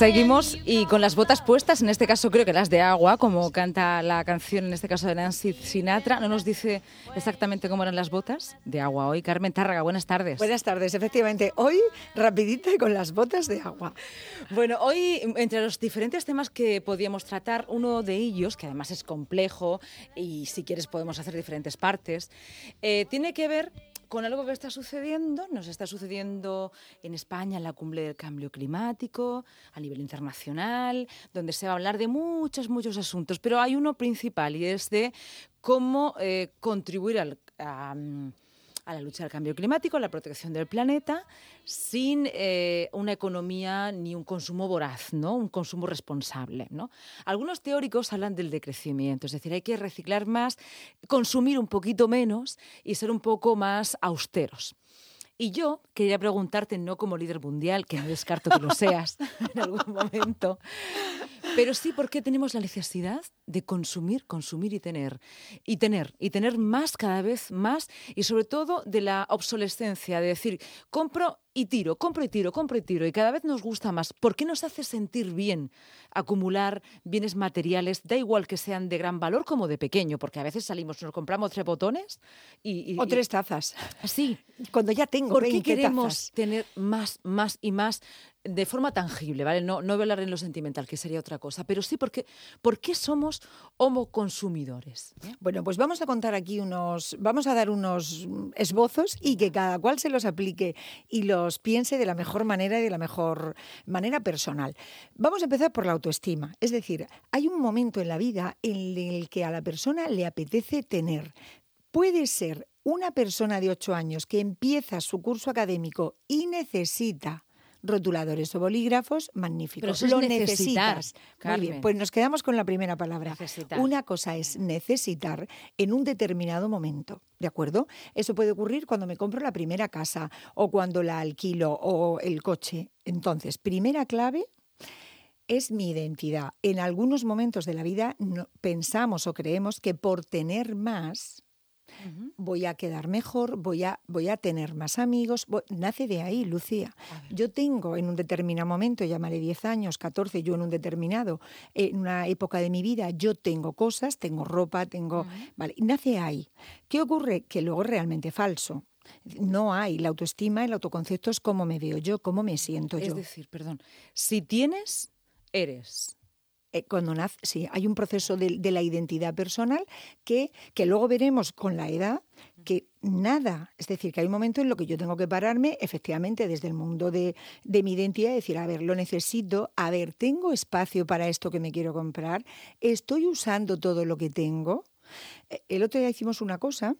Seguimos y con las botas puestas, en este caso creo que las de agua, como canta la canción en este caso de Nancy Sinatra. No nos dice exactamente cómo eran las botas de agua hoy. Carmen Tárraga, buenas tardes. Buenas tardes, efectivamente. Hoy rapidita y con las botas de agua. Bueno, hoy entre los diferentes temas que podíamos tratar, uno de ellos, que además es complejo y si quieres podemos hacer diferentes partes, eh, tiene que ver con algo que está sucediendo, nos está sucediendo en España en la cumbre del cambio climático, a nivel internacional, donde se va a hablar de muchos, muchos asuntos, pero hay uno principal y es de cómo eh, contribuir al, a, a la lucha del cambio climático, a la protección del planeta, sin eh, una economía ni un consumo voraz, ¿no? un consumo responsable. ¿no? Algunos teóricos hablan del decrecimiento, es decir, hay que reciclar más, consumir un poquito menos y ser un poco más austeros. Y yo quería preguntarte, no como líder mundial, que no descarto que lo seas en algún momento, pero sí porque tenemos la necesidad de consumir, consumir y tener. Y tener, y tener más cada vez más, y sobre todo de la obsolescencia, de decir, compro y tiro, compro y tiro, compro y tiro, y cada vez nos gusta más. ¿Por qué nos hace sentir bien acumular bienes materiales, da igual que sean de gran valor como de pequeño? Porque a veces salimos, nos compramos tres botones y... o tres tazas. Sí. Cuando ya tengo ¿Por qué queremos tener más, más y más de forma tangible, ¿vale? No, no voy a hablar en lo sentimental, que sería otra cosa, pero sí porque ¿por qué somos homoconsumidores? Bueno, pues vamos a contar aquí unos, vamos a dar unos esbozos y que cada cual se los aplique y los piense de la mejor manera y de la mejor manera personal. Vamos a empezar por la autoestima, es decir, hay un momento en la vida en el que a la persona le apetece tener. Puede ser una persona de 8 años que empieza su curso académico y necesita rotuladores o bolígrafos, magníficos. Pero Lo necesitas. Muy bien, pues nos quedamos con la primera palabra. Una cosa es necesitar en un determinado momento. ¿De acuerdo? Eso puede ocurrir cuando me compro la primera casa o cuando la alquilo o el coche. Entonces, primera clave, es mi identidad. En algunos momentos de la vida pensamos o creemos que por tener más voy a quedar mejor, voy a, voy a tener más amigos. nace de ahí, Lucía. Yo tengo en un determinado momento, llamaré 10 años, 14, yo en un determinado, en una época de mi vida, yo tengo cosas, tengo ropa, tengo... Vale, nace ahí. ¿Qué ocurre? Que luego es realmente falso. No hay la autoestima, el autoconcepto es cómo me veo yo, cómo me siento yo. Es decir, perdón, si tienes, eres. Eh, cuando nace, sí, hay un proceso de, la identidad personal que, que luego veremos con la edad que nada, es decir, que hay un momento en lo que yo tengo que pararme efectivamente desde el mundo de, de, mi identidad decir, a ver, lo necesito, a ver, tengo espacio para esto que me quiero comprar, estoy usando todo lo que tengo. Eh, el otro día hicimos una cosa,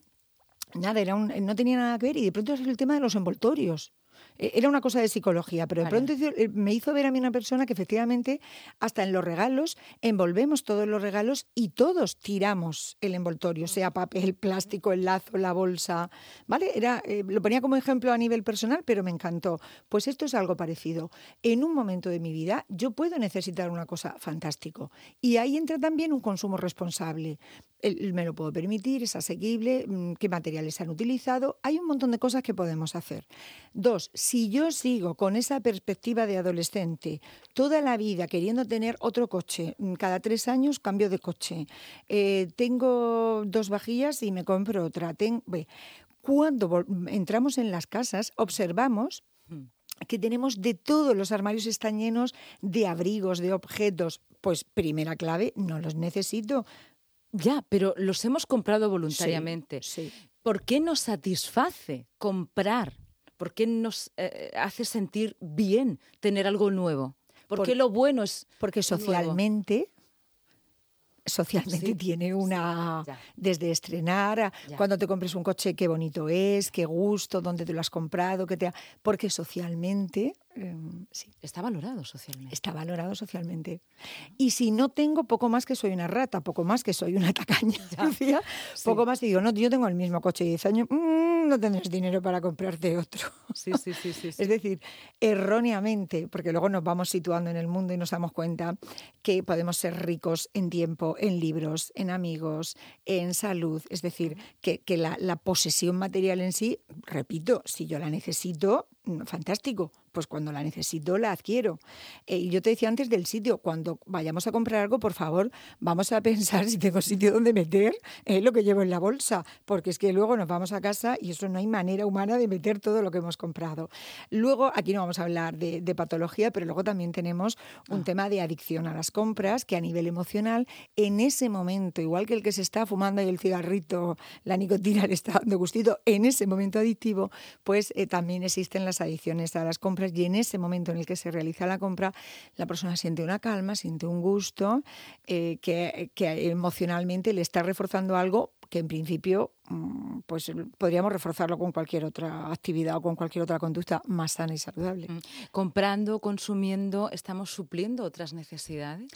nada, era un, no tenía nada que ver y de pronto es el tema de los envoltorios. E, era una cosa de psicología, pero de pronto eh, me hizo ver a mí una persona que efectivamente hasta en los regalos envolvemos todos los regalos y todos tiramos el envoltorio, sea papel, plástico, el lazo, la bolsa, ¿vale? Era, eh, lo ponía como ejemplo a nivel personal, pero me encantó. Pues esto es algo parecido. En un momento de mi vida yo puedo necesitar una cosa fantástico y ahí entra también un consumo responsable. me lo puedo permitir, es asequible, mm, qué materiales se han utilizado, hay un montón de cosas que podemos hacer. Dos, si yo sigo con esa perspectiva de adolescente toda la vida queriendo tener otro coche, mm, cada tres años cambio de coche, eh, tengo dos vajillas y me compro otra. cuando entramos en las casas, observamos hmm. que tenemos de todo, los armarios están llenos de abrigos, de objetos. Pues primera clave, no los necesito. Ya, pero los hemos comprado voluntariamente. sí. ¿Por qué nos satisface comprar ¿Por qué nos eh, hace sentir bien tener algo nuevo? ¿Por, qué lo bueno es Porque socialmente... Socialmente tiene una. Desde estrenar, cuando te compres un coche, qué bonito es, qué gusto, dónde te lo has comprado, qué te. Porque socialmente Em, sí. Está valorado socialmente. Está valorado socialmente. Y si no tengo, poco más que soy una rata, poco más que soy una tacaña, poco más que digo, no, yo tengo el mismo coche de 10 años, mm, no tendrás dinero para comprarte otro. Sí, sí, sí, sí, Es decir, erróneamente, porque luego nos vamos situando en el mundo y nos damos cuenta que podemos ser ricos en tiempo, en libros, en amigos, en salud. Es decir, que, la, la posesión material en sí, repito, si yo la necesito, mm, fantástico, pues cuando la necesito la adquiero. Eh, y yo te decía antes del sitio, cuando vayamos a comprar algo, por favor, vamos a pensar si tengo sitio donde meter eh, lo que llevo en la bolsa, porque es que luego nos vamos a casa y eso no hay manera humana de meter todo lo que hemos comprado. Luego, aquí no vamos a hablar de, patología, pero luego también tenemos un ah. tema de adicción a las compras, que a nivel emocional, en ese momento, igual que el que se está fumando y el cigarrito, la nicotina le está dando gustito, en ese momento adictivo, pues eh, también existen las adicciones a las compras y en ese momento en el que se realiza la compra, la persona siente una calma, siente un gusto eh, que, emocionalmente le está reforzando algo que en principio mm, pues podríamos reforzarlo con cualquier otra actividad o con cualquier otra conducta más sana y saludable. Mm. Comprando, consumiendo, ¿estamos supliendo otras necesidades?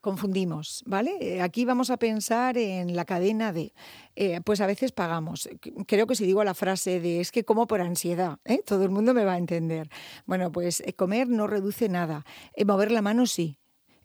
Confundimos, ¿vale? Eh, aquí vamos a pensar en la cadena de, eh, pues a veces pagamos. Creo que si digo la frase de es que como por ansiedad, ¿eh? todo el mundo me va a entender. Bueno, pues comer no reduce nada, mover la mano sí.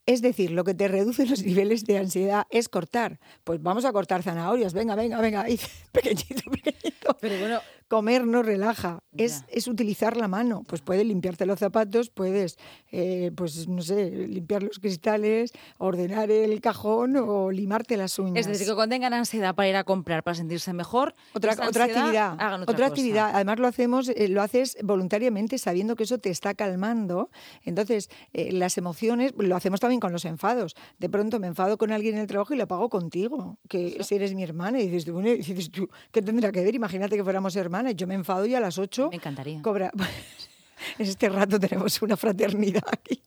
Es decir, lo que te reduce los niveles de ansiedad es cortar. Pues vamos a cortar zanahorias, venga, venga, venga, pequeñito, pequeñito. Pero bueno, comer no relaja, es, es, utilizar la mano. Pues puedes limpiarte los zapatos, puedes, eh, pues no sé, limpiar los cristales, ordenar el cajón o limarte las uñas. Es decir, que cuando tengan ansiedad para ir a comprar, para sentirse mejor, otra, otra actividad. otra, actividad. Además lo hacemos, eh, lo haces voluntariamente sabiendo que eso te está calmando. Entonces, eh, las emociones, lo hacemos también con los enfados. De pronto me enfado con alguien en el trabajo y lo pago contigo, que si eres mi hermana y dices, bueno, dices tú, ¿qué tendrá que ver? Imagínate que fuéramos hermanos yo me enfado y a las 8 me encantaría. cobra. en este rato tenemos una fraternidad aquí.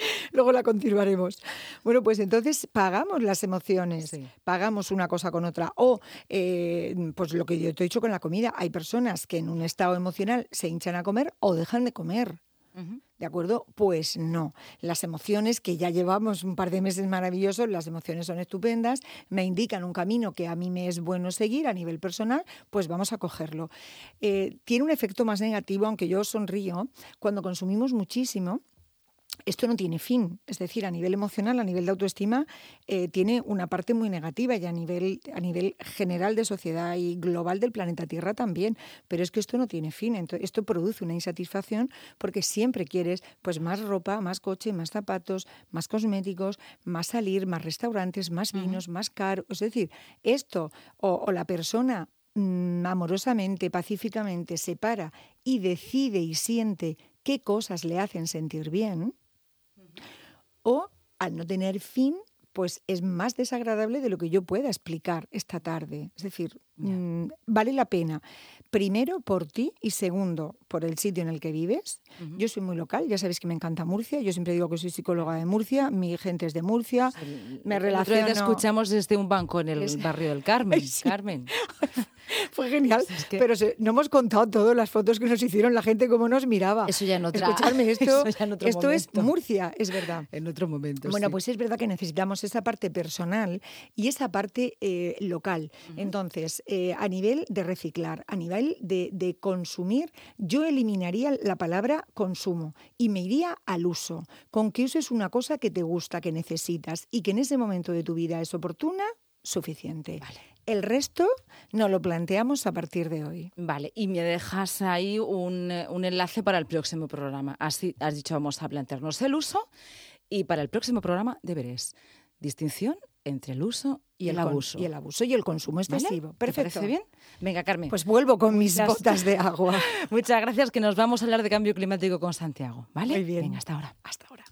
Luego la continuaremos. Bueno, pues entonces pagamos las emociones, pagamos una cosa con otra. O, eh, pues lo que yo te he dicho con la comida, hay personas que en un estado emocional se hinchan a comer o dejan de comer. ¿De acuerdo? Pues no. Las emociones, que ya llevamos un par de meses maravillosos, las emociones son estupendas, me indican un camino que a mí me es bueno seguir a nivel personal, pues vamos a cogerlo. Eh, tiene un efecto más negativo, aunque yo sonrío, cuando consumimos muchísimo esto no tiene fin. Es decir, a nivel emocional, a nivel de autoestima, eh, tiene una parte muy negativa y a nivel, a nivel general de sociedad y global del planeta Tierra también. Pero es que esto no tiene fin. Entonces, esto produce una insatisfacción porque siempre quieres pues, más ropa, más coche, más zapatos, más cosméticos, más salir, más restaurantes, más vinos, más caro. Es decir, esto o, o la persona mm, amorosamente, pacíficamente se para y decide y siente qué cosas le hacen sentir bien, o al no tener fin, pues es más desagradable de lo que yo pueda explicar esta tarde. Es decir, mm, vale la pena, primero por ti y segundo por el sitio en el que vives. Yo soy muy local, ya sabéis que me encanta Murcia, yo siempre digo que soy psicóloga de Murcia, mi gente es de Murcia, me relaciono... escuchamos desde un banco en el barrio del Carmen, Carmen. Fue genial. Pero no hemos contado todas las fotos que nos hicieron, la gente cómo nos miraba. Eso ya en otra... Escucharme, esto, esto es Murcia, es verdad. En otro momento, Bueno, pues es verdad que necesitamos esa parte personal y esa parte eh, local. Entonces, eh, a nivel de reciclar, a nivel de, de consumir, yo eliminaría la palabra consumo y me iría al uso. Con que uses una cosa que te gusta, que necesitas y que en ese momento de tu vida es oportuna, suficiente. Vale. El resto nos lo planteamos a partir de hoy. Vale, y me dejas ahí un, un enlace para el próximo programa. Así has dicho, vamos a plantearnos el uso y para el próximo programa deberes. Distinción entre el uso y, el, abuso. Y el abuso y el consumo excesivo. Perfecto. ¿Te parece bien? Venga, Carmen. Pues vuelvo con mis botas de agua. Muchas gracias, que nos vamos a hablar de cambio climático con Santiago. ¿Vale? Muy bien. Venga, hasta ahora. Hasta ahora.